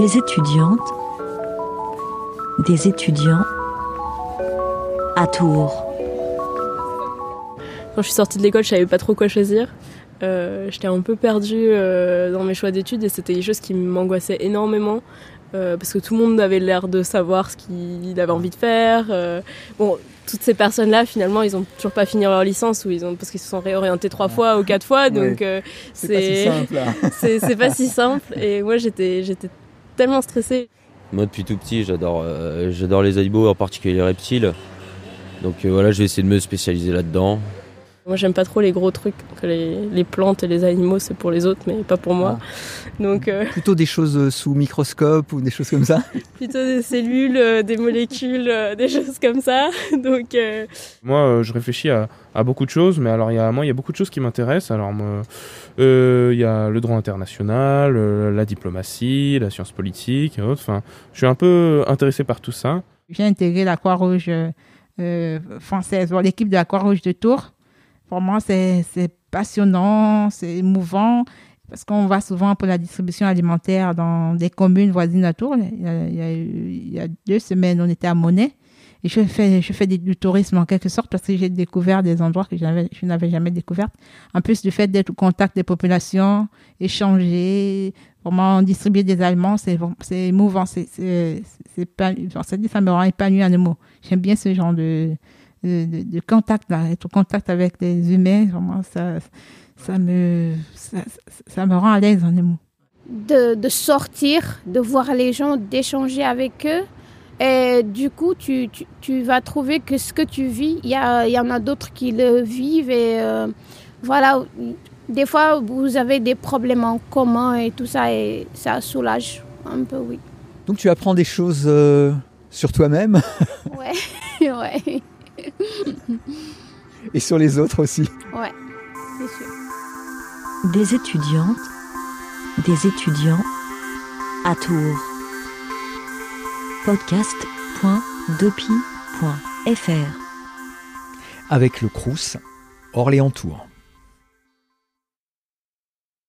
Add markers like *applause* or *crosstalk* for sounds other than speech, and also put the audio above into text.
Des étudiantes, des étudiants à Tours. Quand je suis sortie de l'école, je savais pas trop quoi choisir. Euh, J'étais un peu perdue euh, dans mes choix d'études et c'était des choses qui m'angoissaient énormément. Euh, parce que tout le monde avait l'air de savoir ce qu'il avait envie de faire. Euh, bon, toutes ces personnes-là, finalement, ils ont toujours pas fini leur licence ou ils ont parce qu'ils se sont réorientés trois fois ou quatre fois. Donc euh, c'est pas si *laughs* pas si *laughs* simple. Et moi, j'étais j'étais Moi, depuis tout petit, j'adore euh, j'adore les animaux, en particulier les reptiles. Donc euh, voilà, je vais essayer de me spécialiser là-dedans. Moi, j'aime pas trop les gros trucs. Que les, les plantes et les animaux, c'est pour les autres, mais pas pour moi. Donc, euh, *laughs* Plutôt des choses euh, sous microscope ou des choses comme ça? *laughs* plutôt des cellules, euh, des molécules, euh, des choses comme ça. *laughs* Donc, euh, Moi, euh, je réfléchis à, à beaucoup de choses, mais alors il y a, moi, il y a beaucoup de choses qui m'intéressent. Alors, euh, il y a le droit international, euh, la diplomatie, la science politique et autres. Enfin, je suis un peu intéressé par tout ça. J'ai intégré la Croix-Rouge française, bon, l'équipe de la Croix-Rouge de Tours. Pour moi, c'est passionnant, c'est émouvant, parce qu'on va souvent pour la distribution alimentaire dans des communes voisines à Tours. Il y a, deux semaines, on était à Monet. Et je fais, je fais du, tourisme en quelque sorte parce que j'ai découvert des endroits que je n'avais jamais découverts. En plus du fait d'être au contact des populations, échanger, vraiment distribuer des aliments, c'est émouvant, c'est ça me rend épanoui en un mot. J'aime bien ce genre de de, de- de contact là, être au contact avec les humains, vraiment ça ça me ça, ça- me rend à l'aise en mot. de, de sortir, de voir les gens, d'échanger avec eux. Et du coup, tu, tu, tu vas trouver que ce que tu vis, il y, a- il y en a d'autres qui le vivent. Et euh, voilà, des fois, vous avez des problèmes en commun et tout ça, et ça soulage un peu, oui. Donc tu apprends des choses euh, sur toi-même? Ouais, *laughs* ouais, et sur les autres aussi. ouais, c'est sûr. Des étudiantes, des étudiants à Tours. Podcast.dopi.fr Avec le Crous Orléans Tours.